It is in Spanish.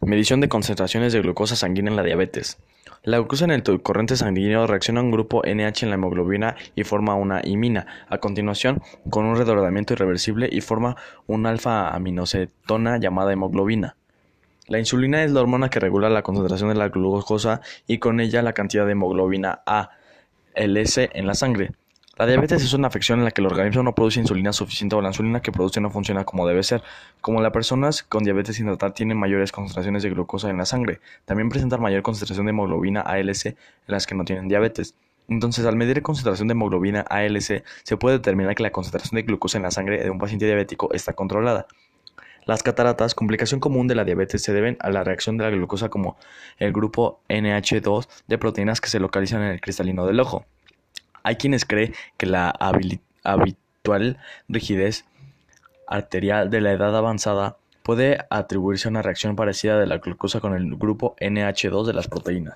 Medición de concentraciones de glucosa sanguínea en la diabetes. La glucosa en el torrente sanguíneo reacciona a un grupo NH en la hemoglobina y forma una imina. A continuación, con un redoblamiento irreversible y forma una alfa-aminocetona llamada hemoglobina. La insulina es la hormona que regula la concentración de la glucosa y con ella la cantidad de hemoglobina A, LS en la sangre. La diabetes es una afección en la que el organismo no produce insulina suficiente o la insulina que produce no funciona como debe ser. Como las personas con diabetes sin tratar tienen mayores concentraciones de glucosa en la sangre, también presentan mayor concentración de hemoglobina ALC en las que no tienen diabetes. Entonces, al medir concentración de hemoglobina ALC, se puede determinar que la concentración de glucosa en la sangre de un paciente diabético está controlada. Las cataratas, complicación común de la diabetes, se deben a la reacción de la glucosa como el grupo NH2 de proteínas que se localizan en el cristalino del ojo. Hay quienes creen que la habitual rigidez arterial de la edad avanzada puede atribuirse a una reacción parecida de la glucosa con el grupo NH2 de las proteínas.